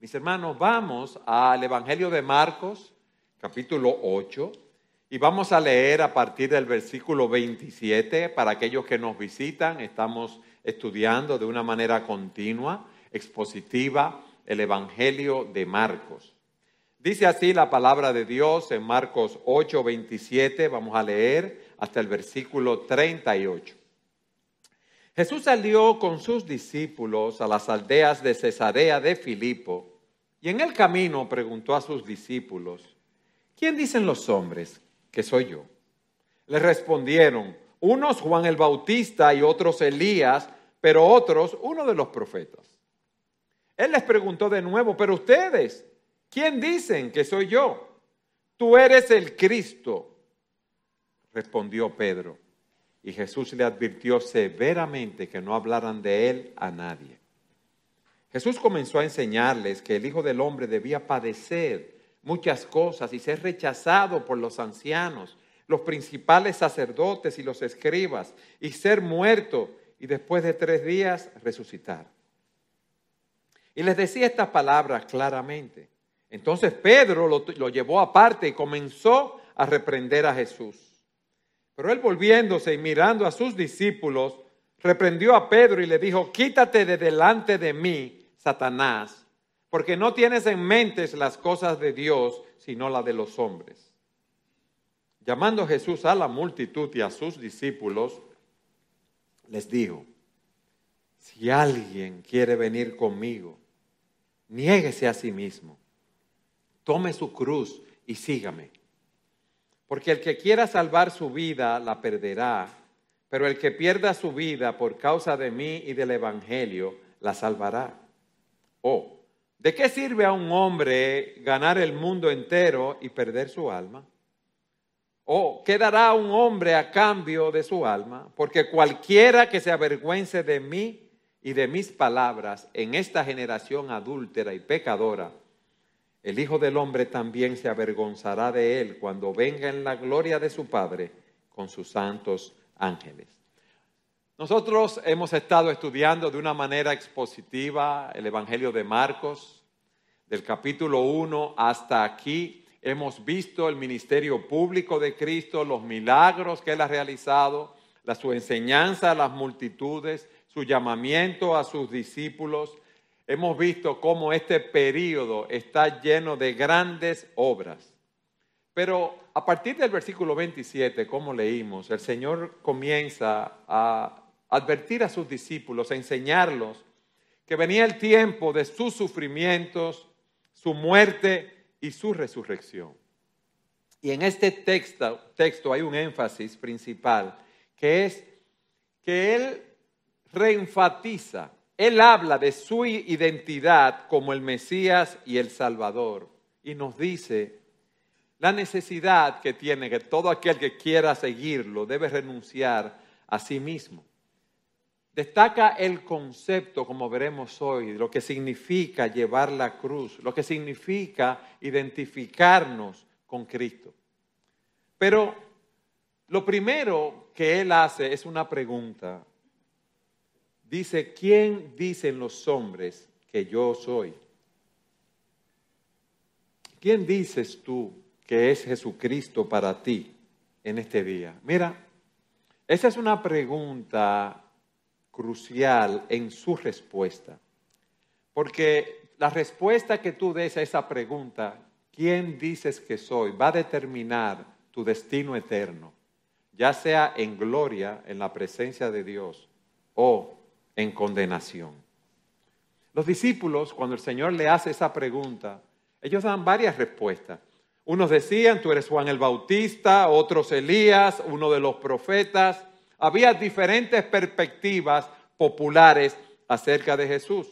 Mis hermanos, vamos al Evangelio de Marcos, capítulo 8, y vamos a leer a partir del versículo 27 para aquellos que nos visitan. Estamos estudiando de una manera continua, expositiva, el Evangelio de Marcos. Dice así la palabra de Dios en Marcos 8, 27, vamos a leer hasta el versículo 38. Jesús salió con sus discípulos a las aldeas de Cesarea de Filipo y en el camino preguntó a sus discípulos, ¿quién dicen los hombres que soy yo? Le respondieron, unos Juan el Bautista y otros Elías, pero otros uno de los profetas. Él les preguntó de nuevo, pero ustedes, ¿quién dicen que soy yo? Tú eres el Cristo, respondió Pedro. Y Jesús le advirtió severamente que no hablaran de él a nadie. Jesús comenzó a enseñarles que el Hijo del Hombre debía padecer muchas cosas y ser rechazado por los ancianos, los principales sacerdotes y los escribas, y ser muerto y después de tres días resucitar. Y les decía estas palabras claramente. Entonces Pedro lo, lo llevó aparte y comenzó a reprender a Jesús. Pero él volviéndose y mirando a sus discípulos, reprendió a Pedro y le dijo, quítate de delante de mí, Satanás, porque no tienes en mente las cosas de Dios, sino las de los hombres. Llamando Jesús a la multitud y a sus discípulos, les dijo, si alguien quiere venir conmigo, niéguese a sí mismo, tome su cruz y sígame. Porque el que quiera salvar su vida la perderá, pero el que pierda su vida por causa de mí y del Evangelio la salvará. Oh, ¿de qué sirve a un hombre ganar el mundo entero y perder su alma? ¿O qué dará un hombre a cambio de su alma? Porque cualquiera que se avergüence de mí y de mis palabras en esta generación adúltera y pecadora, el Hijo del Hombre también se avergonzará de él cuando venga en la gloria de su Padre con sus santos ángeles. Nosotros hemos estado estudiando de una manera expositiva el Evangelio de Marcos, del capítulo 1 hasta aquí. Hemos visto el ministerio público de Cristo, los milagros que Él ha realizado, la, su enseñanza a las multitudes, su llamamiento a sus discípulos, hemos visto cómo este periodo está lleno de grandes obras. Pero a partir del versículo 27, como leímos, el Señor comienza a advertir a sus discípulos, a enseñarlos que venía el tiempo de sus sufrimientos, su muerte y su resurrección. Y en este texto, texto hay un énfasis principal, que es que Él reenfatiza él habla de su identidad como el Mesías y el Salvador y nos dice la necesidad que tiene que todo aquel que quiera seguirlo debe renunciar a sí mismo. Destaca el concepto, como veremos hoy, lo que significa llevar la cruz, lo que significa identificarnos con Cristo. Pero lo primero que él hace es una pregunta dice, ¿quién dicen los hombres que yo soy? ¿Quién dices tú que es Jesucristo para ti en este día? Mira, esa es una pregunta crucial en su respuesta. Porque la respuesta que tú des a esa pregunta, ¿quién dices que soy? va a determinar tu destino eterno, ya sea en gloria, en la presencia de Dios, o en condenación. Los discípulos, cuando el Señor le hace esa pregunta, ellos dan varias respuestas. Unos decían, tú eres Juan el Bautista, otros Elías, uno de los profetas. Había diferentes perspectivas populares acerca de Jesús.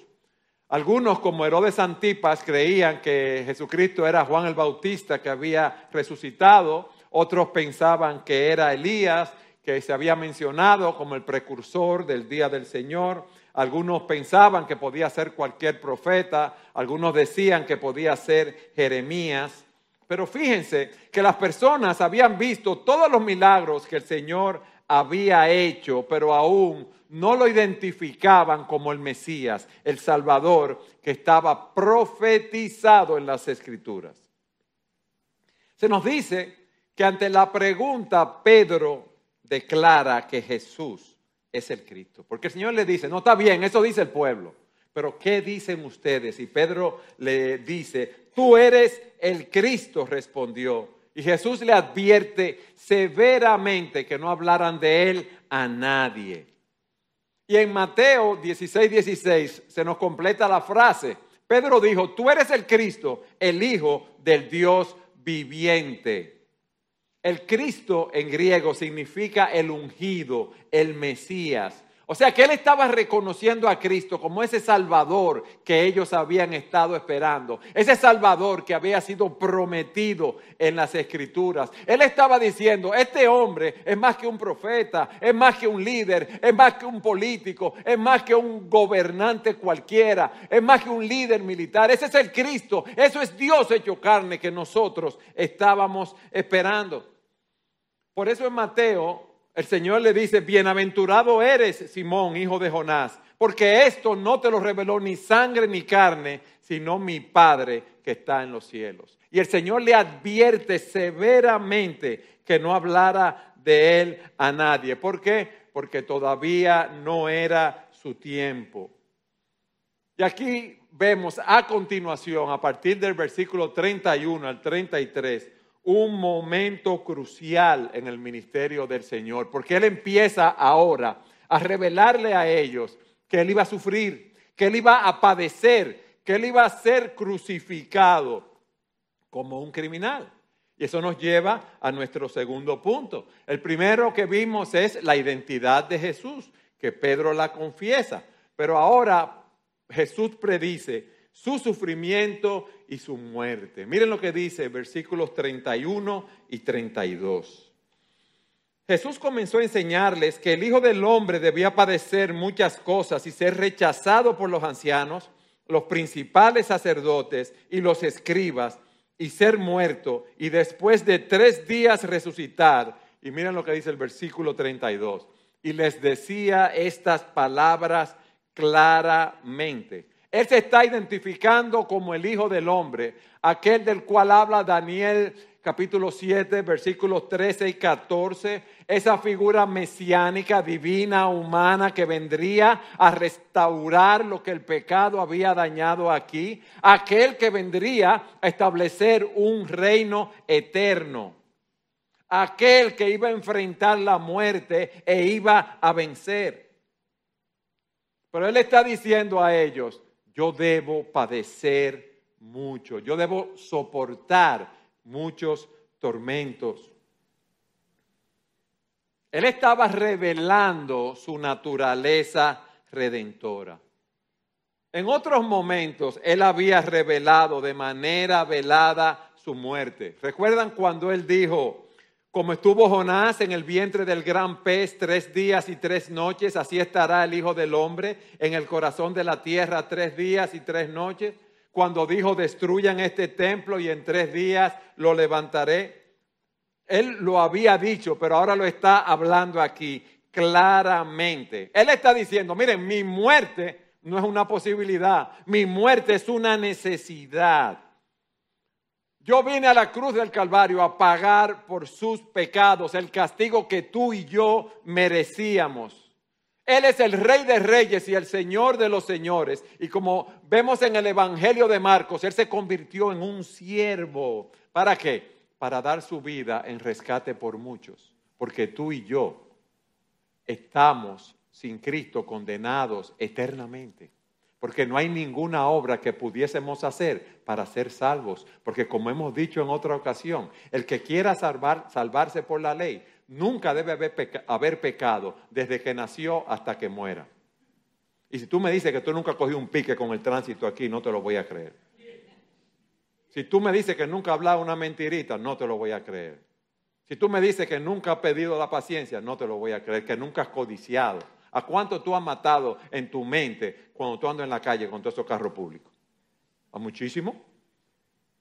Algunos, como Herodes Antipas, creían que Jesucristo era Juan el Bautista que había resucitado. Otros pensaban que era Elías que se había mencionado como el precursor del día del Señor. Algunos pensaban que podía ser cualquier profeta, algunos decían que podía ser Jeremías. Pero fíjense que las personas habían visto todos los milagros que el Señor había hecho, pero aún no lo identificaban como el Mesías, el Salvador que estaba profetizado en las Escrituras. Se nos dice que ante la pregunta Pedro declara que Jesús es el Cristo. Porque el Señor le dice, no está bien, eso dice el pueblo, pero ¿qué dicen ustedes? Y Pedro le dice, tú eres el Cristo, respondió. Y Jesús le advierte severamente que no hablaran de él a nadie. Y en Mateo 16, 16 se nos completa la frase. Pedro dijo, tú eres el Cristo, el Hijo del Dios viviente. El Cristo en griego significa el ungido, el Mesías. O sea que él estaba reconociendo a Cristo como ese Salvador que ellos habían estado esperando, ese Salvador que había sido prometido en las Escrituras. Él estaba diciendo, este hombre es más que un profeta, es más que un líder, es más que un político, es más que un gobernante cualquiera, es más que un líder militar. Ese es el Cristo, eso es Dios hecho carne que nosotros estábamos esperando. Por eso en Mateo el Señor le dice, bienaventurado eres, Simón, hijo de Jonás, porque esto no te lo reveló ni sangre ni carne, sino mi Padre que está en los cielos. Y el Señor le advierte severamente que no hablara de él a nadie. ¿Por qué? Porque todavía no era su tiempo. Y aquí vemos a continuación, a partir del versículo 31 al 33, un momento crucial en el ministerio del Señor, porque Él empieza ahora a revelarle a ellos que Él iba a sufrir, que Él iba a padecer, que Él iba a ser crucificado como un criminal. Y eso nos lleva a nuestro segundo punto. El primero que vimos es la identidad de Jesús, que Pedro la confiesa. Pero ahora Jesús predice su sufrimiento y su muerte. Miren lo que dice versículos 31 y 32. Jesús comenzó a enseñarles que el Hijo del Hombre debía padecer muchas cosas y ser rechazado por los ancianos, los principales sacerdotes y los escribas, y ser muerto, y después de tres días resucitar. Y miren lo que dice el versículo 32. Y les decía estas palabras claramente. Él se está identificando como el Hijo del Hombre, aquel del cual habla Daniel capítulo 7, versículos 13 y 14, esa figura mesiánica, divina, humana, que vendría a restaurar lo que el pecado había dañado aquí, aquel que vendría a establecer un reino eterno, aquel que iba a enfrentar la muerte e iba a vencer. Pero él está diciendo a ellos, yo debo padecer mucho, yo debo soportar muchos tormentos. Él estaba revelando su naturaleza redentora. En otros momentos, Él había revelado de manera velada su muerte. ¿Recuerdan cuando Él dijo, como estuvo Jonás en el vientre del gran pez tres días y tres noches, así estará el Hijo del Hombre en el corazón de la tierra tres días y tres noches. Cuando dijo, destruyan este templo y en tres días lo levantaré. Él lo había dicho, pero ahora lo está hablando aquí claramente. Él está diciendo, miren, mi muerte no es una posibilidad, mi muerte es una necesidad. Yo vine a la cruz del Calvario a pagar por sus pecados el castigo que tú y yo merecíamos. Él es el rey de reyes y el señor de los señores. Y como vemos en el Evangelio de Marcos, Él se convirtió en un siervo. ¿Para qué? Para dar su vida en rescate por muchos. Porque tú y yo estamos sin Cristo condenados eternamente porque no hay ninguna obra que pudiésemos hacer para ser salvos, porque como hemos dicho en otra ocasión, el que quiera salvar, salvarse por la ley nunca debe haber, haber pecado desde que nació hasta que muera. Y si tú me dices que tú nunca cogí un pique con el tránsito aquí, no te lo voy a creer. Si tú me dices que nunca has hablado una mentirita, no te lo voy a creer. Si tú me dices que nunca has pedido la paciencia, no te lo voy a creer, que nunca has codiciado ¿A cuánto tú has matado en tu mente cuando tú andas en la calle con todos esos carros públicos? ¿A muchísimo?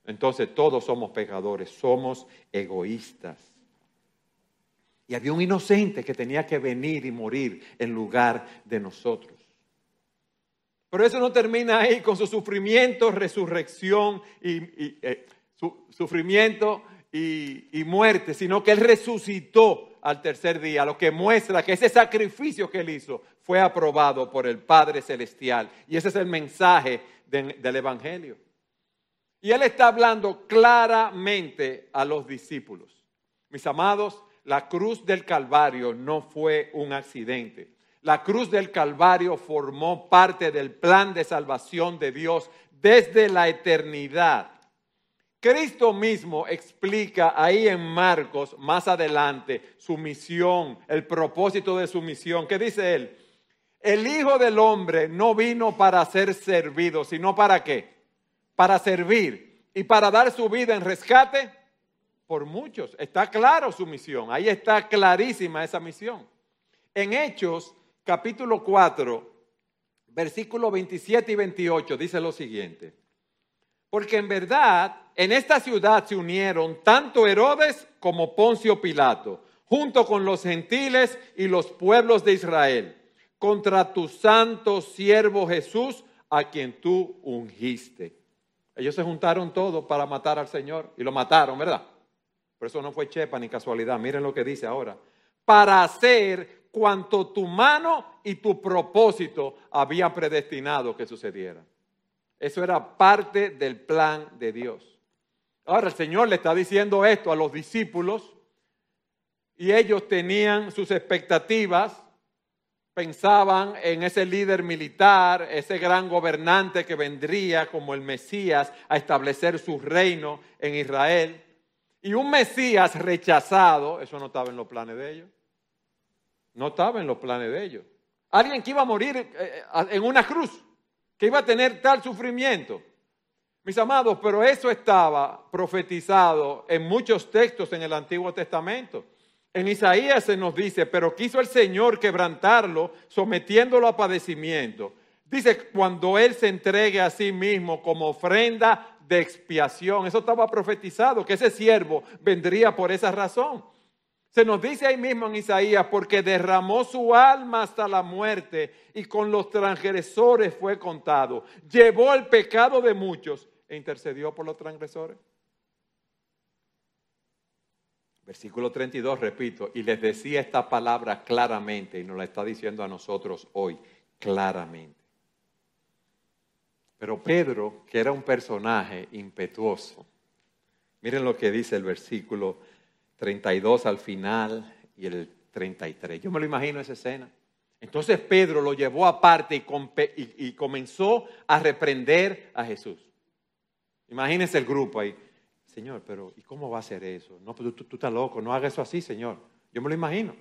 Entonces todos somos pecadores, somos egoístas. Y había un inocente que tenía que venir y morir en lugar de nosotros. Pero eso no termina ahí con su sufrimiento, resurrección y, eh, su, sufrimiento y, muerte, sino que Él resucitó al tercer día, lo que muestra que ese sacrificio que Él hizo fue aprobado por el Padre Celestial. Y ese es el mensaje del Evangelio. Y Él está hablando claramente a los discípulos. Mis amados, la cruz del Calvario no fue un accidente. La cruz del Calvario formó parte del plan de salvación de Dios desde la eternidad. Cristo mismo explica ahí en Marcos, más adelante, su misión, el propósito de su misión. ¿Qué dice él? El Hijo del Hombre no vino para ser servido, sino para qué? Para servir y para dar su vida en rescate por muchos. Está claro su misión, ahí está clarísima esa misión. En Hechos capítulo 4, versículos 27 y 28 dice lo siguiente. Porque en verdad en esta ciudad se unieron tanto Herodes como Poncio Pilato, junto con los gentiles y los pueblos de Israel, contra tu santo siervo Jesús, a quien tú ungiste. Ellos se juntaron todos para matar al Señor y lo mataron, ¿verdad? Por eso no fue chepa ni casualidad. Miren lo que dice ahora. Para hacer cuanto tu mano y tu propósito habían predestinado que sucediera. Eso era parte del plan de Dios. Ahora el Señor le está diciendo esto a los discípulos y ellos tenían sus expectativas, pensaban en ese líder militar, ese gran gobernante que vendría como el Mesías a establecer su reino en Israel. Y un Mesías rechazado, eso no estaba en los planes de ellos. No estaba en los planes de ellos. Alguien que iba a morir eh, eh, en una cruz, que iba a tener tal sufrimiento. Mis amados, pero eso estaba profetizado en muchos textos en el Antiguo Testamento. En Isaías se nos dice, pero quiso el Señor quebrantarlo, sometiéndolo a padecimiento. Dice, cuando Él se entregue a sí mismo como ofrenda de expiación. Eso estaba profetizado, que ese siervo vendría por esa razón. Se nos dice ahí mismo en Isaías, porque derramó su alma hasta la muerte y con los transgresores fue contado. Llevó el pecado de muchos e intercedió por los transgresores. Versículo 32, repito, y les decía esta palabra claramente y nos la está diciendo a nosotros hoy claramente. Pero Pedro, que era un personaje impetuoso, miren lo que dice el versículo 32 al final y el 33. Yo me lo imagino esa escena. Entonces Pedro lo llevó aparte y, comenzó a reprender a Jesús. Imagínense el grupo ahí. Señor, pero ¿y cómo va a ser eso? No, pero tú, estás loco, no haga eso así, Señor. Yo me lo imagino.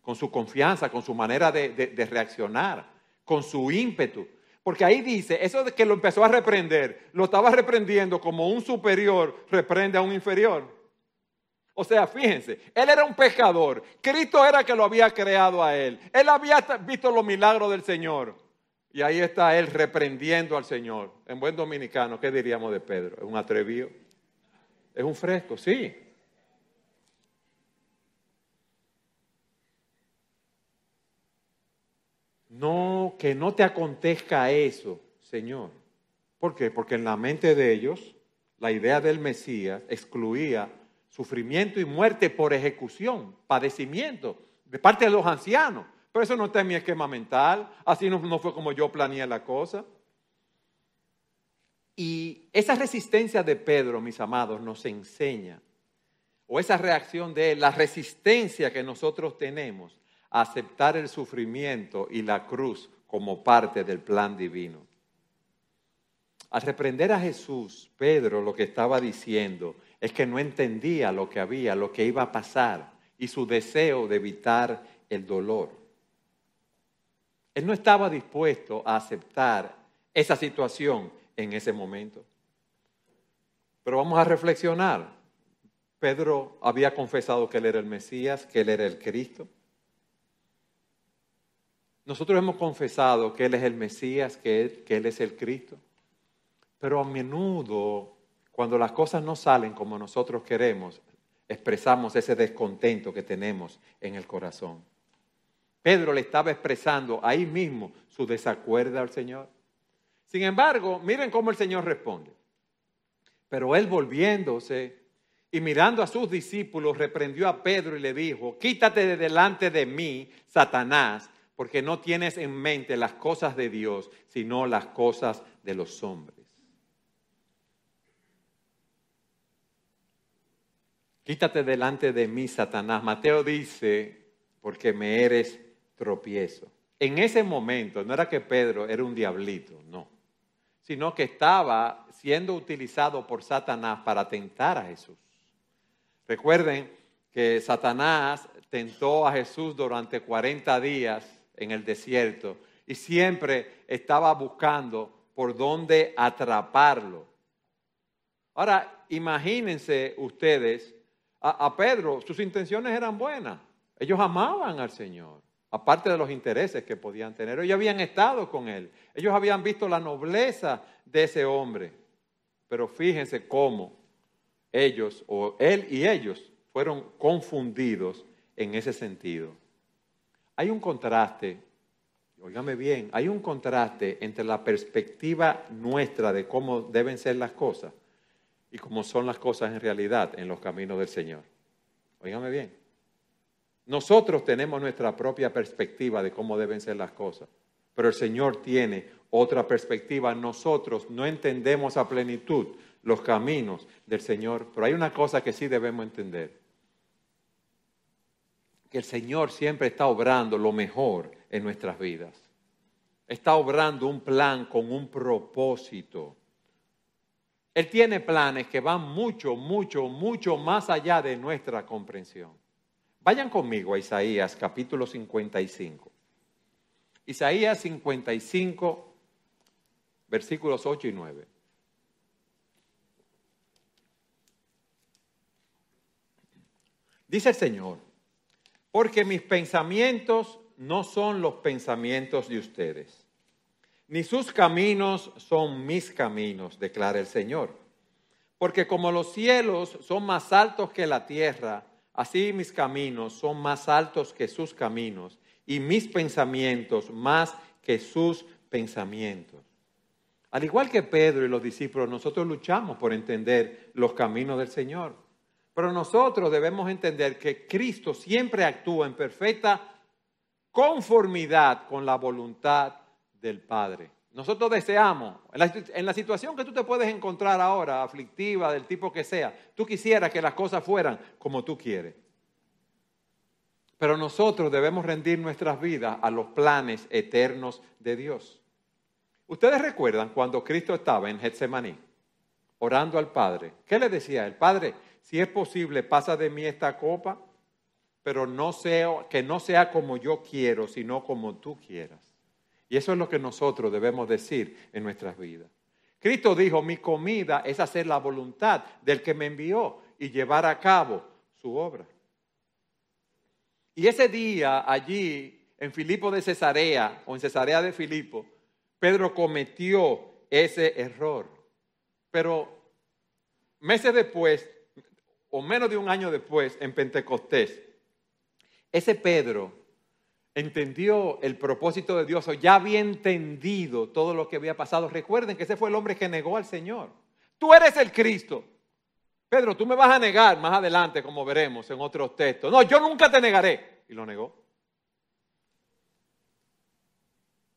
Con su confianza, con su manera de, de reaccionar, con su ímpetu. Porque ahí dice, eso de que lo empezó a reprender, lo estaba reprendiendo como un superior reprende a un inferior. O sea, fíjense, él era un pecador. Cristo era que lo había creado a él. Él había visto los milagros del Señor. Y ahí está él reprendiendo al Señor. En buen dominicano, ¿qué diríamos de Pedro? ¿Es un atrevido? ¿Es un fresco? Sí. No, que no te acontezca eso, Señor. ¿Por qué? Porque en la mente de ellos, la idea del Mesías excluía sufrimiento y muerte por ejecución, padecimiento de parte de los ancianos. Pero eso no está en mi esquema mental, así no, no fue como yo planeé la cosa. Y esa resistencia de Pedro, mis amados, nos enseña, o esa reacción de él, la resistencia que nosotros tenemos a aceptar el sufrimiento y la cruz como parte del plan divino. Al reprender a Jesús, Pedro lo que estaba diciendo es que no entendía lo que había, lo que iba a pasar y su deseo de evitar el dolor. Él no estaba dispuesto a aceptar esa situación en ese momento. Pero vamos a reflexionar. Pedro había confesado que él era el Mesías, que él era el Cristo. Nosotros hemos confesado que Él es el Mesías, que él, que él es el Cristo. Pero a menudo cuando las cosas no salen como nosotros queremos, expresamos ese descontento que tenemos en el corazón. Pedro le estaba expresando ahí mismo su desacuerdo al Señor. Sin embargo, miren cómo el Señor responde. Pero él volviéndose y mirando a sus discípulos, reprendió a Pedro y le dijo, quítate de delante de mí, Satanás, porque no tienes en mente las cosas de Dios, sino las cosas de los hombres. Quítate delante de mí, Satanás. Mateo dice, porque me eres tropiezo. En ese momento no era que Pedro era un diablito, no, sino que estaba siendo utilizado por Satanás para tentar a Jesús. Recuerden que Satanás tentó a Jesús durante 40 días en el desierto y siempre estaba buscando por dónde atraparlo. Ahora, imagínense ustedes, a, Pedro, sus intenciones eran buenas. Ellos amaban al Señor, aparte de los intereses que podían tener. Ellos habían estado con Él. Ellos habían visto la nobleza de ese hombre. Pero fíjense cómo ellos, o Él y ellos, fueron confundidos en ese sentido. Hay un contraste, óigame bien, hay un contraste entre la perspectiva nuestra de cómo deben ser las cosas y cómo son las cosas en realidad en los caminos del Señor. Óigame bien. Nosotros tenemos nuestra propia perspectiva de cómo deben ser las cosas, pero el Señor tiene otra perspectiva. Nosotros no entendemos a plenitud los caminos del Señor, pero hay una cosa que sí debemos entender que el Señor siempre está obrando lo mejor en nuestras vidas. Está obrando un plan con un propósito. Él tiene planes que van mucho, mucho, mucho más allá de nuestra comprensión. Vayan conmigo a Isaías capítulo 55. Isaías 55, versículos 8 y 9. Dice el Señor, porque mis pensamientos no son los pensamientos de ustedes, ni sus caminos son mis caminos, declara el Señor. Porque como los cielos son más altos que la tierra, así mis caminos son más altos que sus caminos, y mis pensamientos más que sus pensamientos. Al igual que Pedro y los discípulos, nosotros luchamos por entender los caminos del Señor. Pero nosotros debemos entender que Cristo siempre actúa en perfecta conformidad con la voluntad del Padre. Nosotros deseamos, en la, situación que tú te puedes encontrar ahora, aflictiva, del tipo que sea, tú quisieras que las cosas fueran como tú quieres. Pero nosotros debemos rendir nuestras vidas a los planes eternos de Dios. Ustedes recuerdan cuando Cristo estaba en Getsemaní, orando al Padre. ¿Qué le decía el Padre? si es posible, pasa de mí esta copa, pero que no sea como yo quiero, sino como tú quieras. Y eso es lo que nosotros debemos decir en nuestras vidas. Cristo dijo, mi comida es hacer la voluntad del que me envió y llevar a cabo su obra. Y ese día allí, en Filipo de Cesarea, o en Cesarea de Filipo, Pedro cometió ese error. Pero meses después, o menos de un año después, en Pentecostés, ese Pedro entendió el propósito de Dios o ya había entendido todo lo que había pasado. Recuerden que ese fue el hombre que negó al Señor. Tú eres el Cristo. Pedro, tú me vas a negar más adelante, como veremos en otros textos. No, yo nunca te negaré. Y lo negó.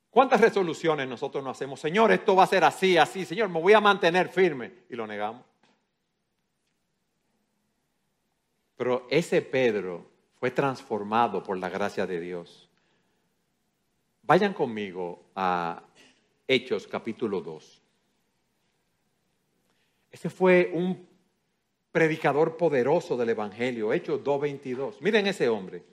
¿Cuántas resoluciones nosotros no hacemos? Señor, esto va a ser así, así. Señor, me voy a mantener firme. Y lo negamos. Pero ese Pedro fue transformado por la gracia de Dios. Vayan conmigo a Hechos capítulo 2. Ese fue un predicador poderoso del Evangelio, Hechos 2.22. Miren ese hombre.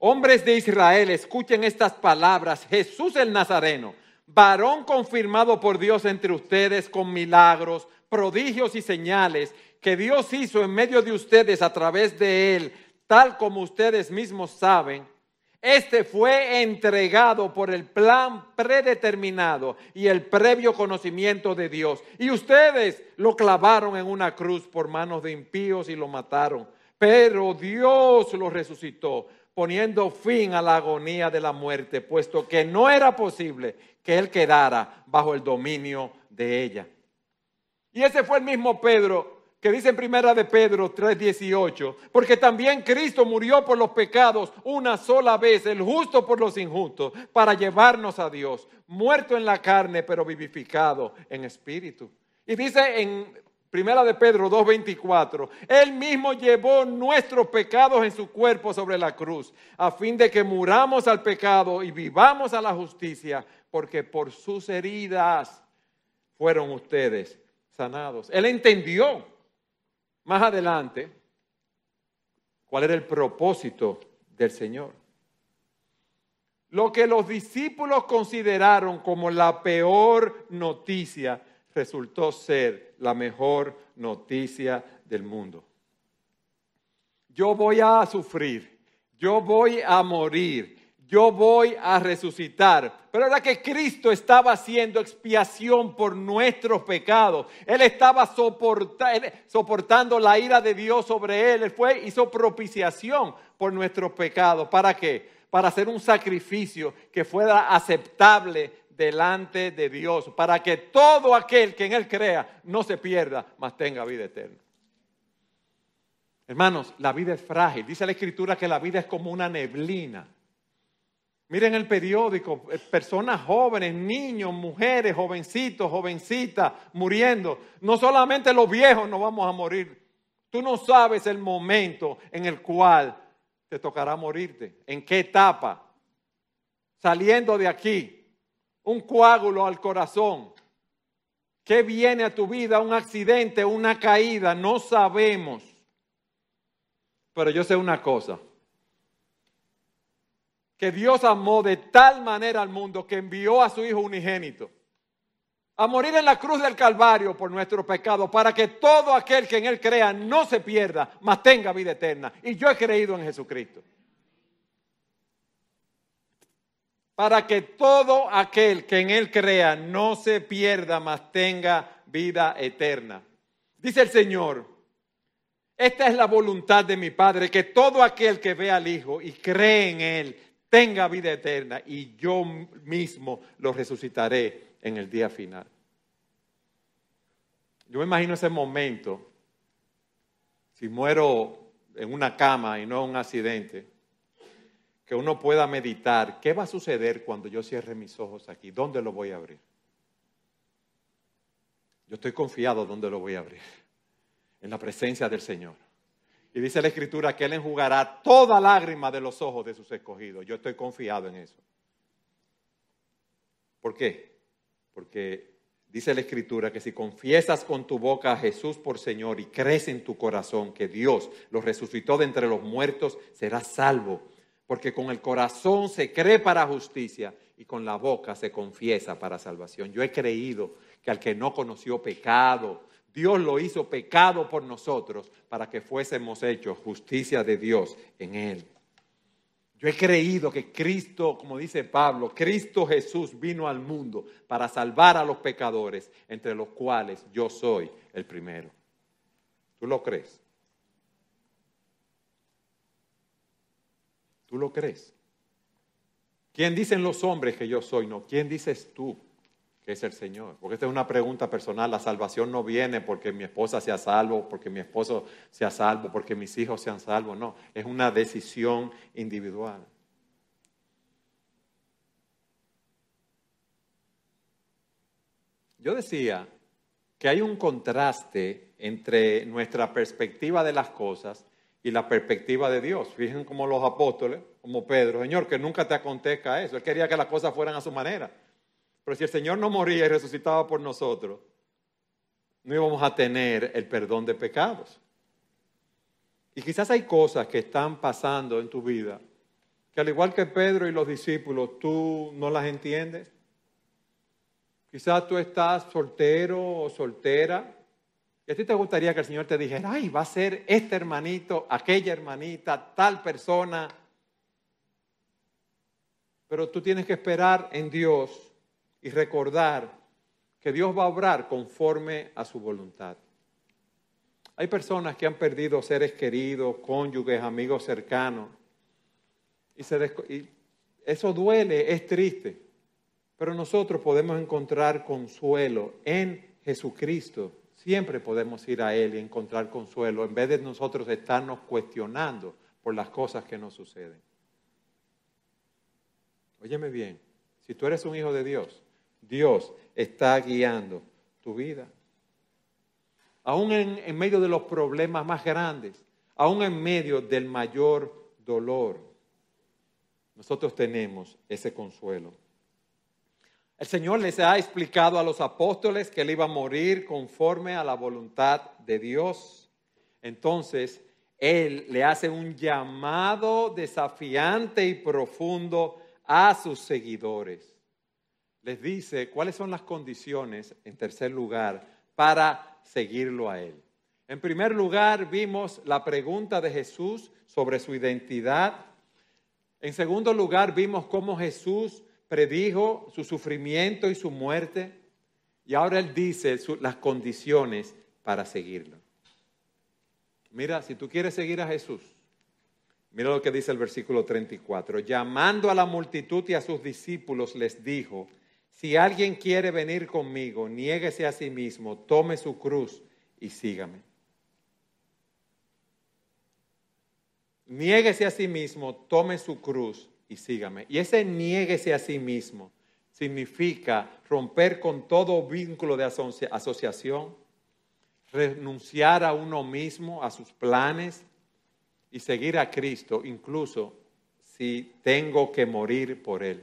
Hombres de Israel, escuchen estas palabras. Jesús el Nazareno, varón confirmado por Dios entre ustedes con milagros, prodigios y señales que Dios hizo en medio de ustedes a través de él, tal como ustedes mismos saben, este fue entregado por el plan predeterminado y el previo conocimiento de Dios. Y ustedes lo clavaron en una cruz por manos de impíos y lo mataron. Pero Dios lo resucitó, poniendo fin a la agonía de la muerte, puesto que no era posible que Él quedara bajo el dominio de ella. Y ese fue el mismo Pedro que dice en primera de Pedro 3:18, porque también Cristo murió por los pecados una sola vez, el justo por los injustos, para llevarnos a Dios, muerto en la carne, pero vivificado en espíritu. Y dice en primera de Pedro 2:24, él mismo llevó nuestros pecados en su cuerpo sobre la cruz, a fin de que muramos al pecado y vivamos a la justicia, porque por sus heridas fueron ustedes sanados. Él entendió más adelante cuál era el propósito del Señor. Lo que los discípulos consideraron como la peor noticia resultó ser la mejor noticia del mundo. Yo voy a sufrir, yo voy a morir, yo voy a resucitar. Pero era que Cristo estaba haciendo expiación por nuestros pecados. Él estaba soportando la ira de Dios sobre él. Él fue, hizo propiciación por nuestros pecados. ¿Para qué? Para hacer un sacrificio que fuera aceptable delante de Dios. Para que todo aquel que en Él crea no se pierda, mas tenga vida eterna. Hermanos, la vida es frágil. Dice la Escritura que la vida es como una neblina Miren el periódico, eh, personas jóvenes, niños, mujeres, jovencitos, jovencitas muriendo. No solamente los viejos nos vamos a morir. Tú no sabes el momento en el cual te tocará morirte. ¿En qué etapa? Saliendo de aquí, un coágulo al corazón. ¿Qué viene a tu vida? Un accidente, una caída, no sabemos. Pero yo sé una cosa que Dios amó de tal manera al mundo que envió a su Hijo unigénito a morir en la cruz del Calvario por nuestro pecado, para que todo aquel que en Él crea no se pierda, mas tenga vida eterna. Y yo he creído en Jesucristo. Para que todo aquel que en Él crea no se pierda, mas tenga vida eterna. Dice el Señor, esta es la voluntad de mi Padre, que todo aquel que ve al Hijo y cree en Él tenga vida eterna y yo mismo lo resucitaré en el día final. Yo me imagino ese momento, si muero en una cama y no en un accidente, que uno pueda meditar, ¿qué va a suceder cuando yo cierre mis ojos aquí? ¿Dónde lo voy a abrir? Yo estoy confiado dónde lo voy a abrir, en la presencia del Señor. Y dice la Escritura que Él enjugará toda lágrima de los ojos de sus escogidos. Yo estoy confiado en eso. ¿Por qué? Porque dice la Escritura que si confiesas con tu boca a Jesús por Señor y crees en tu corazón que Dios lo resucitó de entre los muertos, serás salvo. Porque con el corazón se cree para justicia y con la boca se confiesa para salvación. Yo he creído que al que no conoció pecado, Dios lo hizo pecado por nosotros para que fuésemos hechos justicia de Dios en Él. Yo he creído que Cristo, como dice Pablo, Cristo Jesús vino al mundo para salvar a los pecadores, entre los cuales yo soy el primero. ¿Tú lo crees? ¿Tú lo crees? ¿Quién dicen los hombres que yo soy? No, ¿quién dices tú? Que es el Señor. Porque esta es una pregunta personal. La salvación no viene porque mi esposa sea salvo, porque mi esposo sea salvo, porque mis hijos sean salvos. No, es una decisión individual. Yo decía que hay un contraste entre nuestra perspectiva de las cosas y la perspectiva de Dios. Fíjense como los apóstoles, como Pedro, Señor, que nunca te acontezca eso. Él quería que las cosas fueran a su manera. Pero si el Señor no moría y resucitaba por nosotros, no íbamos a tener el perdón de pecados. Y quizás hay cosas que están pasando en tu vida que al igual que Pedro y los discípulos, tú no las entiendes. Quizás tú estás soltero o soltera y a ti te gustaría que el Señor te dijera, ay, va a ser este hermanito, aquella hermanita, tal persona. Pero tú tienes que esperar en Dios y recordar que Dios va a obrar conforme a su voluntad. Hay personas que han perdido seres queridos, cónyuges, amigos cercanos. Y, eso duele, es triste. Pero nosotros podemos encontrar consuelo en Jesucristo. Siempre podemos ir a Él y encontrar consuelo en vez de nosotros estarnos cuestionando por las cosas que nos suceden. Óyeme bien, si tú eres un hijo de Dios, Dios está guiando tu vida. Aún en, medio de los problemas más grandes, aún en medio del mayor dolor, nosotros tenemos ese consuelo. El Señor les ha explicado a los apóstoles que Él iba a morir conforme a la voluntad de Dios. Entonces, Él le hace un llamado desafiante y profundo a sus seguidores. Les dice cuáles son las condiciones, en tercer lugar, para seguirlo a Él. En primer lugar, vimos la pregunta de Jesús sobre su identidad. En segundo lugar, vimos cómo Jesús predijo su sufrimiento y su muerte y ahora Él dice las condiciones para seguirlo. Mira, si tú quieres seguir a Jesús, mira lo que dice el versículo 34. Llamando a la multitud y a sus discípulos les dijo, si alguien quiere venir conmigo, niéguese a sí mismo, tome su cruz y sígame. Niéguese a sí mismo, tome su cruz y sígame. Y ese niéguese a sí mismo significa romper con todo vínculo de asociación, renunciar a uno mismo, a sus planes y seguir a Cristo, incluso si tengo que morir por Él.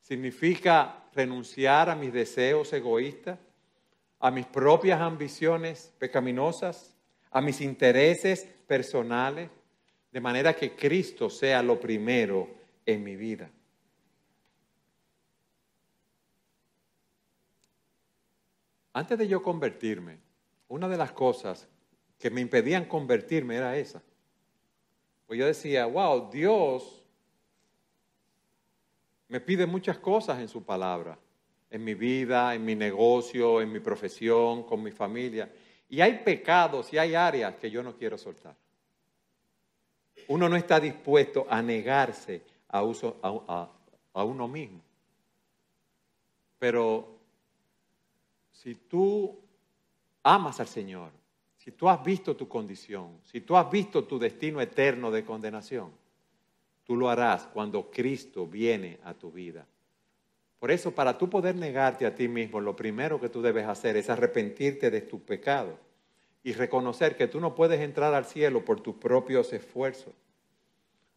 Significa renunciar a mis deseos egoístas, a mis propias ambiciones pecaminosas, a mis intereses personales, de manera que Cristo sea lo primero en mi vida. Antes de yo convertirme, una de las cosas que me impedían convertirme era esa. Pues yo decía, wow, Dios me pide muchas cosas en su palabra, en mi vida, en mi negocio, en mi profesión, con mi familia. Y hay pecados y hay áreas que yo no quiero soltar. Uno no está dispuesto a negarse a, uso, a, uno mismo. Pero si tú amas al Señor, si tú has visto tu condición, si tú has visto tu destino eterno de condenación, tú lo harás cuando Cristo viene a tu vida. Por eso, para tú poder negarte a ti mismo, lo primero que tú debes hacer es arrepentirte de tu pecado y reconocer que tú no puedes entrar al cielo por tus propios esfuerzos.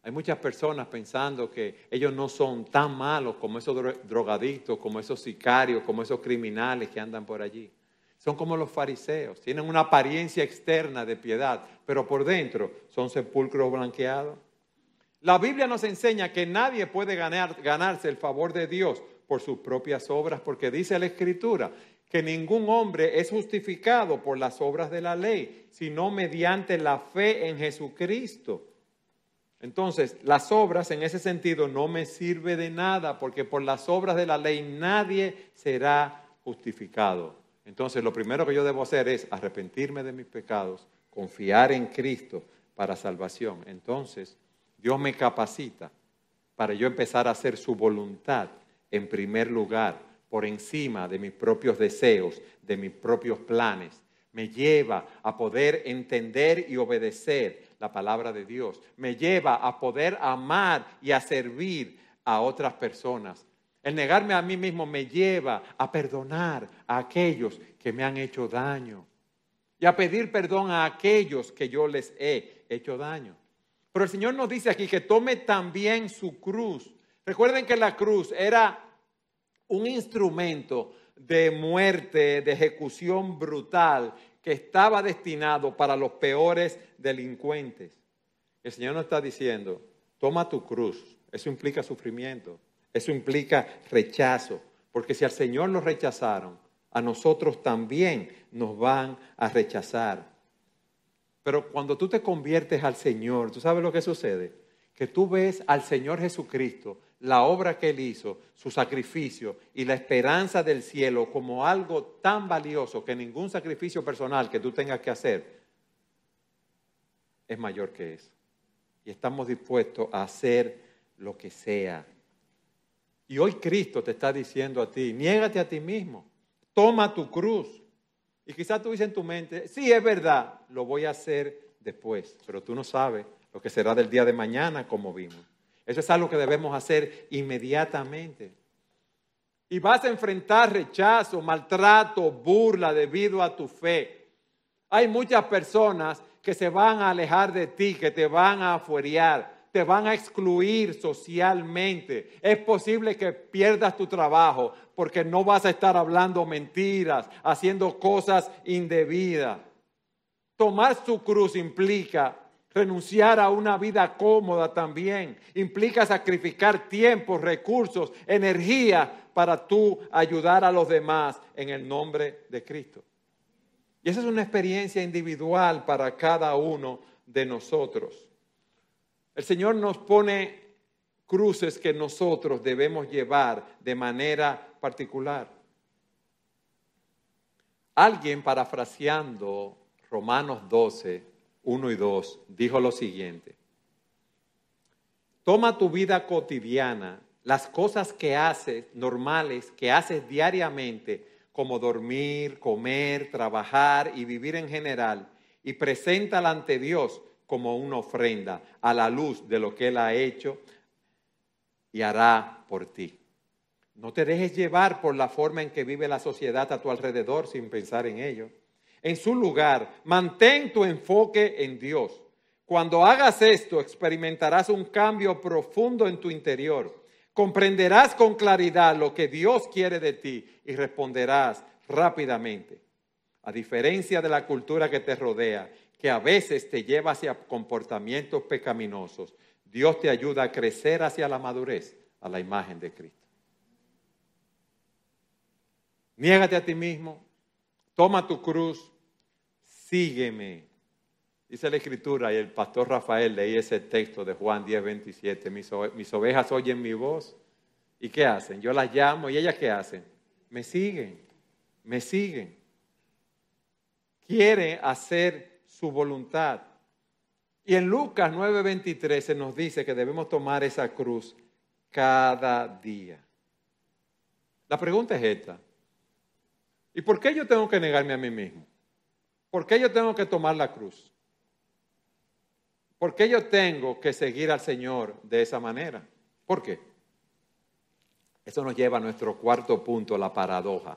Hay muchas personas pensando que ellos no son tan malos como esos drogadictos, como esos sicarios, como esos criminales que andan por allí. Son como los fariseos, tienen una apariencia externa de piedad, pero por dentro son sepulcros blanqueados. La Biblia nos enseña que nadie puede ganarse el favor de Dios por sus propias obras, porque dice la Escritura que ningún hombre es justificado por las obras de la ley, sino mediante la fe en Jesucristo. Entonces, las obras en ese sentido no me sirve de nada porque por las obras de la ley nadie será justificado. Entonces, lo primero que yo debo hacer es arrepentirme de mis pecados, confiar en Cristo para salvación. Entonces, Dios me capacita para yo empezar a hacer su voluntad en primer lugar, por encima de mis propios deseos, de mis propios planes. Me lleva a poder entender y obedecer la palabra de Dios. Me lleva a poder amar y a servir a otras personas. El negarme a mí mismo me lleva a perdonar a aquellos que me han hecho daño y a pedir perdón a aquellos que yo les he hecho daño. Pero el Señor nos dice aquí que tome también su cruz. Recuerden que la cruz era un instrumento de muerte, de ejecución brutal que estaba destinado para los peores delincuentes. El Señor nos está diciendo, toma tu cruz. Eso implica sufrimiento, eso implica rechazo, porque si al Señor lo rechazaron, a nosotros también nos van a rechazar. Pero cuando tú te conviertes al Señor, ¿tú sabes lo que sucede? Que tú ves al Señor Jesucristo la obra que Él hizo, su sacrificio y la esperanza del cielo como algo tan valioso que ningún sacrificio personal que tú tengas que hacer es mayor que eso. Y estamos dispuestos a hacer lo que sea. Y hoy Cristo te está diciendo a ti, niégate a ti mismo, toma tu cruz. Y quizás tú dices en tu mente, sí, es verdad, lo voy a hacer después, pero tú no sabes lo que será del día de mañana como vimos. Eso es algo que debemos hacer inmediatamente. Y vas a enfrentar rechazo, maltrato, burla debido a tu fe. Hay muchas personas que se van a alejar de ti, que te van a afuerear, te van a excluir socialmente. Es posible que pierdas tu trabajo porque no vas a estar hablando mentiras, haciendo cosas indebidas. Tomar su cruz implica renunciar a una vida cómoda también. Implica sacrificar tiempo, recursos, energía para tú ayudar a los demás en el nombre de Cristo. Y esa es una experiencia individual para cada uno de nosotros. El Señor nos pone cruces que nosotros debemos llevar de manera particular. Alguien parafraseando Romanos 12, 1 y 2, dijo lo siguiente. Toma tu vida cotidiana, las cosas que haces normales, que haces diariamente, como dormir, comer, trabajar y vivir en general, y preséntala ante Dios como una ofrenda a la luz de lo que Él ha hecho y hará por ti. No te dejes llevar por la forma en que vive la sociedad a tu alrededor sin pensar en ello. En su lugar, mantén tu enfoque en Dios. Cuando hagas esto, experimentarás un cambio profundo en tu interior. Comprenderás con claridad lo que Dios quiere de ti y responderás rápidamente. A diferencia de la cultura que te rodea, que a veces te lleva hacia comportamientos pecaminosos, Dios te ayuda a crecer hacia la madurez, a la imagen de Cristo. Niégate a ti mismo, toma tu cruz, sígueme. Dice la escritura y el pastor Rafael leí ese texto de Juan 10, 27. Mis, ovejas oyen mi voz. ¿Y qué hacen? Yo las llamo y ellas qué hacen? Me siguen, me siguen. Quiere hacer su voluntad. Y en Lucas 9:23 se nos dice que debemos tomar esa cruz cada día. La pregunta es esta. ¿Y por qué yo tengo que negarme a mí mismo? ¿Por qué yo tengo que tomar la cruz? ¿Por qué yo tengo que seguir al Señor de esa manera? ¿Por qué? Eso nos lleva a nuestro cuarto punto, la paradoja.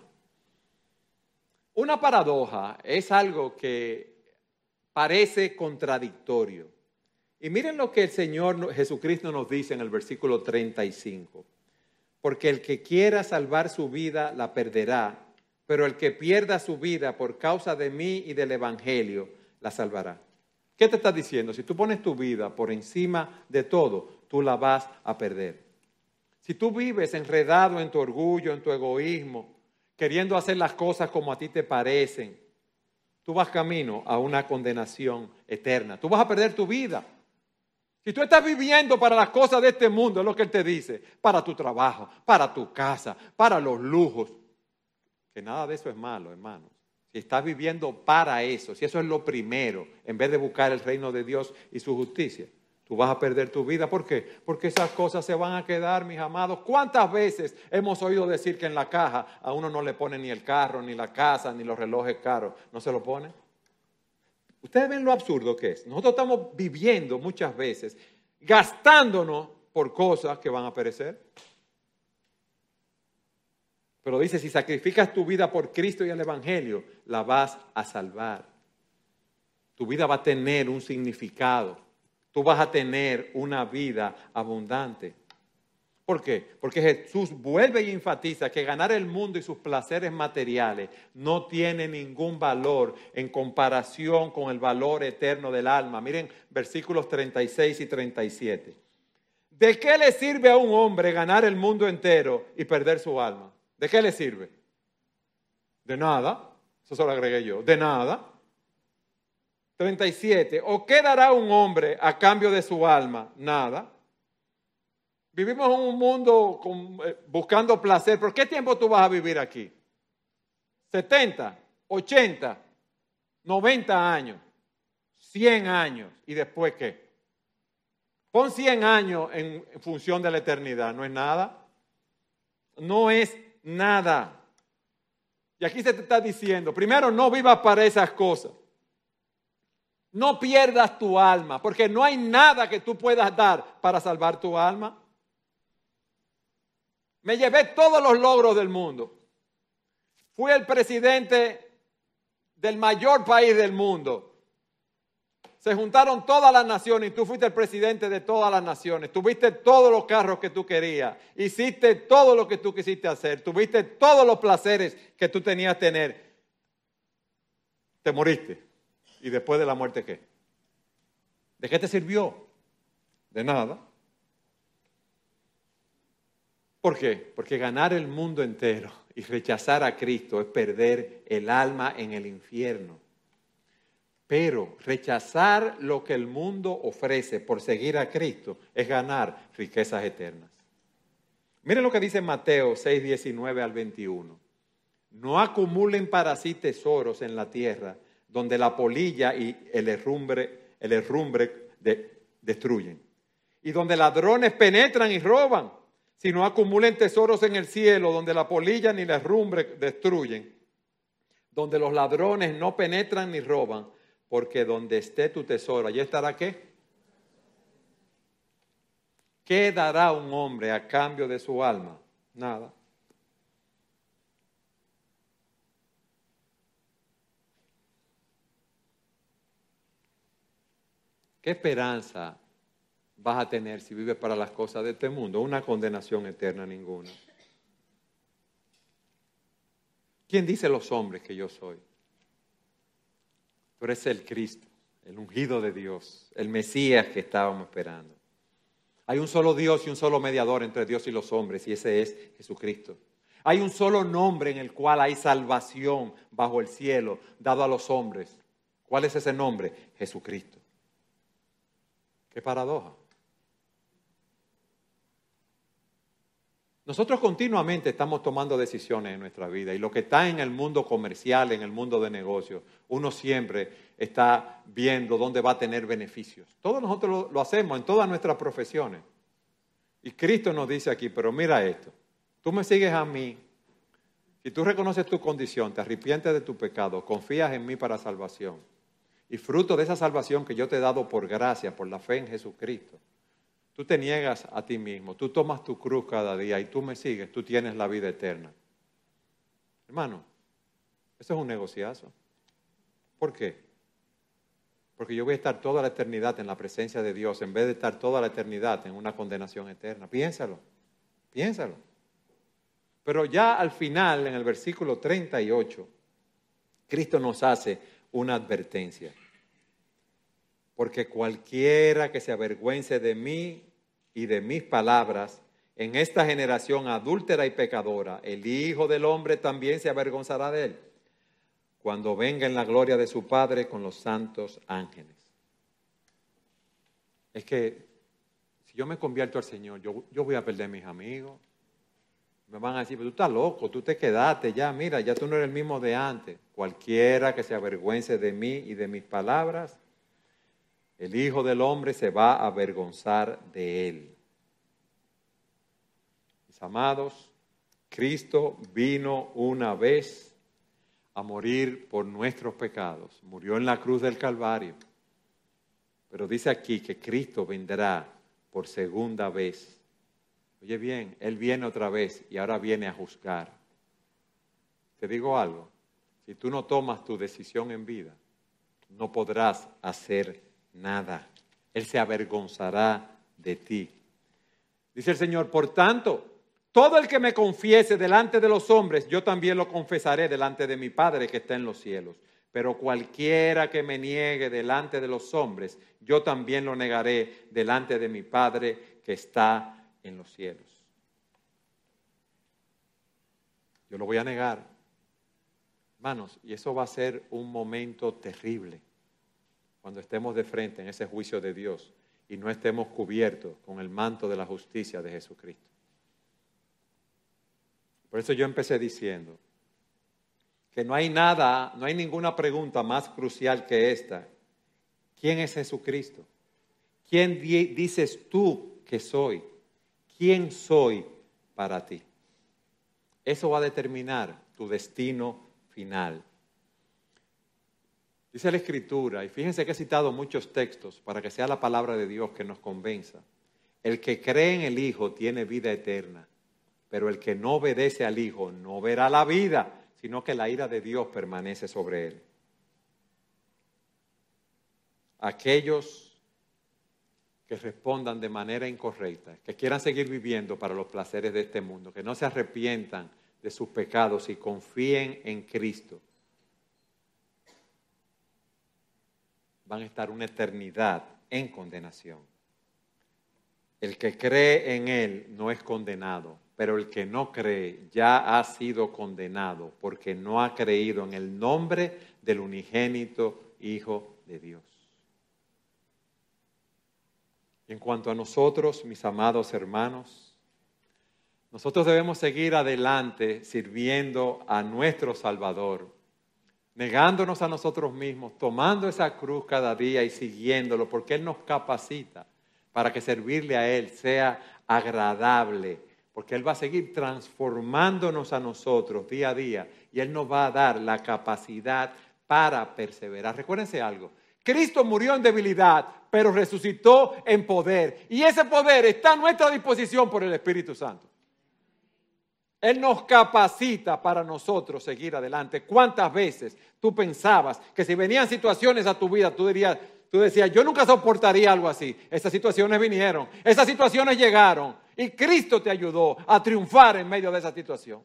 Una paradoja es algo que parece contradictorio. Y miren lo que el Señor Jesucristo nos dice en el versículo 35. Porque el que quiera salvar su vida la perderá, pero el que pierda su vida por causa de mí y del Evangelio, la salvará. ¿Qué te está diciendo? Si tú pones tu vida por encima de todo, tú la vas a perder. Si tú vives enredado en tu orgullo, en tu egoísmo, queriendo hacer las cosas como a ti te parecen, tú vas camino a una condenación eterna. Tú vas a perder tu vida. Si tú estás viviendo para las cosas de este mundo, es lo que Él te dice, para tu trabajo, para tu casa, para los lujos, que nada de eso es malo, hermanos. Si estás viviendo para eso, si eso es lo primero, en vez de buscar el reino de Dios y su justicia, tú vas a perder tu vida. ¿Por qué? Porque esas cosas se van a quedar, mis amados. ¿Cuántas veces hemos oído decir que en la caja a uno no le pone ni el carro, ni la casa, ni los relojes caros? ¿No se lo pone? Ustedes ven lo absurdo que es. Nosotros estamos viviendo muchas veces, gastándonos por cosas que van a perecer. Pero dice, si sacrificas tu vida por Cristo y el Evangelio, la vas a salvar. Tu vida va a tener un significado. Tú vas a tener una vida abundante. ¿Por qué? Porque Jesús vuelve y enfatiza que ganar el mundo y sus placeres materiales no tiene ningún valor en comparación con el valor eterno del alma. Miren versículos 36 y 37. ¿De qué le sirve a un hombre ganar el mundo entero y perder su alma? ¿De qué le sirve? De nada. Eso solo agregué yo. De nada. 37. ¿O qué dará un hombre a cambio de su alma? Nada. Vivimos en un mundo eh, buscando placer. ¿Por qué tiempo tú vas a vivir aquí? 70, 80, 90 años, 100 años. ¿Y después qué? Pon 100 años en función de la eternidad. ¿No es nada? No es nada. Y aquí se te está diciendo, primero, no vivas para esas cosas. No pierdas tu alma, porque no hay nada que tú puedas dar para salvar tu alma. Me llevé todos los logros del mundo. Fui el presidente del mayor país del mundo. Se juntaron todas las naciones y tú fuiste el presidente de todas las naciones. Tuviste todos los carros que tú querías. Hiciste todo lo que tú quisiste hacer. Tuviste todos los placeres que tú tenías tener. Te moriste. ¿Y después de la muerte qué? ¿De qué te sirvió? De nada. ¿Por qué? Porque ganar el mundo entero y rechazar a Cristo es perder el alma en el infierno. Pero rechazar lo que el mundo ofrece por seguir a Cristo es ganar riquezas eternas. Miren lo que dice Mateo 6, 19 al 21. No acumulen para sí tesoros en la tierra, donde la polilla y el herrumbre, el herrumbre destruyen, y donde ladrones penetran y roban, sino acumulen tesoros en el cielo, donde la polilla ni la herrumbre destruyen, donde los ladrones no penetran ni roban, porque donde esté tu tesoro, allí estará qué? ¿Qué dará un hombre a cambio de su alma? Nada. ¿Qué esperanza vas a tener si vives para las cosas de este mundo? Una condenación eterna ninguna. ¿Quién dice los hombres que yo soy? Tú eres el Cristo, el ungido de Dios, el Mesías que estábamos esperando. Hay un solo Dios y un solo mediador entre Dios y los hombres, y ese es Jesucristo. Hay un solo nombre en el cual hay salvación bajo el cielo dado a los hombres. ¿Cuál es ese nombre? Jesucristo. Qué paradoja. Nosotros continuamente estamos tomando decisiones en nuestra vida y lo que está en el mundo comercial, en el mundo de negocios, uno siempre está viendo dónde va a tener beneficios. Todos nosotros lo, hacemos en todas nuestras profesiones. Y Cristo nos dice aquí, pero mira esto, tú me sigues a mí, si tú reconoces tu condición, te arrepientes de tu pecado, confías en mí para salvación, y fruto de esa salvación que yo te he dado por gracia, por la fe en Jesucristo, tú te niegas a ti mismo, tú tomas tu cruz cada día y tú me sigues, tú tienes la vida eterna. Hermano, eso es un negociazo. ¿Por qué? Porque yo voy a estar toda la eternidad en la presencia de Dios en vez de estar toda la eternidad en una condenación eterna. Piénsalo, piénsalo. Pero ya al final, en el versículo 38, Cristo nos hace una advertencia porque cualquiera que se avergüence de mí y de mis palabras, en esta generación adúltera y pecadora, el Hijo del Hombre también se avergonzará de él, cuando venga en la gloria de su Padre con los santos ángeles. Es que si yo me convierto al Señor, yo, voy a perder mis amigos. Me van a decir, pero tú estás loco, tú te quedaste ya, mira, ya tú no eres el mismo de antes. Cualquiera que se avergüence de mí y de mis palabras, el Hijo del Hombre se va a avergonzar de él. Mis amados, Cristo vino una vez a morir por nuestros pecados. Murió en la cruz del Calvario. Pero dice aquí que Cristo vendrá por segunda vez. Oye bien, Él viene otra vez y ahora viene a juzgar. Te digo algo, si tú no tomas tu decisión en vida, no podrás hacer nada. Él se avergonzará de ti. Dice el Señor, por tanto, todo el que me confiese delante de los hombres, yo también lo confesaré delante de mi Padre que está en los cielos. Pero cualquiera que me niegue delante de los hombres, yo también lo negaré delante de mi Padre que está en los cielos. Yo lo voy a negar. Hermanos, y eso va a ser un momento terrible cuando estemos de frente en ese juicio de Dios y no estemos cubiertos con el manto de la justicia de Jesucristo. Por eso yo empecé diciendo que no hay nada, no hay ninguna pregunta más crucial que esta. ¿Quién es Jesucristo? ¿Quién dices tú que soy? ¿Quién soy para ti? Eso va a determinar tu destino final. Dice la Escritura, y fíjense que he citado muchos textos para que sea la palabra de Dios que nos convenza. El que cree en el Hijo tiene vida eterna, pero el que no obedece al Hijo no verá la vida, sino que la ira de Dios permanece sobre él. Aquellos que respondan de manera incorrecta, que quieran seguir viviendo para los placeres de este mundo, que no se arrepientan de sus pecados y confíen en Cristo, van a estar una eternidad en condenación. El que cree en Él no es condenado, pero el que no cree ya ha sido condenado porque no ha creído en el nombre del unigénito Hijo de Dios. En cuanto a nosotros, mis amados hermanos, nosotros debemos seguir adelante sirviendo a nuestro Salvador, negándonos a nosotros mismos, tomando esa cruz cada día y siguiéndolo, porque Él nos capacita para que servirle a Él sea agradable, porque Él va a seguir transformándonos a nosotros día a día y Él nos va a dar la capacidad para perseverar. Recuérdense algo, Cristo murió en debilidad, pero resucitó en poder. Y ese poder está a nuestra disposición por el Espíritu Santo. Él nos capacita para nosotros seguir adelante. ¿Cuántas veces tú pensabas que si venían situaciones a tu vida, tú dirías, tú decías, yo nunca soportaría algo así? Esas situaciones vinieron, esas situaciones llegaron y Cristo te ayudó a triunfar en medio de esa situación.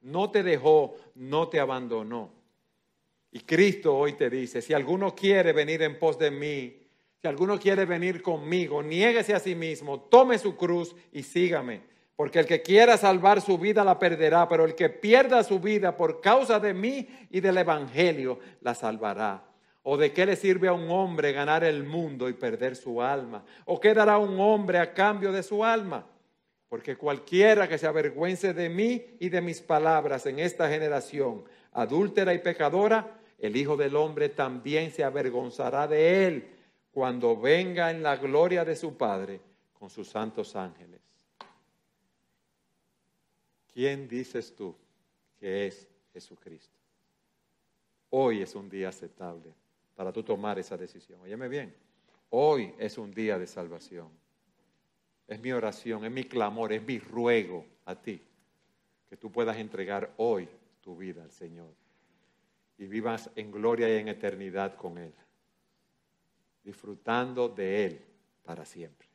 No te dejó, no te abandonó. Y Cristo hoy te dice, si alguno quiere venir en pos de mí, si alguno quiere venir conmigo, niéguese a sí mismo, tome su cruz y sígame. Porque el que quiera salvar su vida la perderá, pero el que pierda su vida por causa de mí y del Evangelio la salvará. ¿O de qué le sirve a un hombre ganar el mundo y perder su alma? ¿O qué dará un hombre a cambio de su alma? Porque cualquiera que se avergüence de mí y de mis palabras en esta generación adúltera y pecadora, el Hijo del Hombre también se avergonzará de él cuando venga en la gloria de su Padre con sus santos ángeles. ¿Quién dices tú que es Jesucristo? Hoy es un día aceptable para tú tomar esa decisión. Óyeme bien, hoy es un día de salvación. Es mi oración, es mi clamor, es mi ruego a ti que tú puedas entregar hoy tu vida al Señor y vivas en gloria y en eternidad con Él, disfrutando de Él para siempre.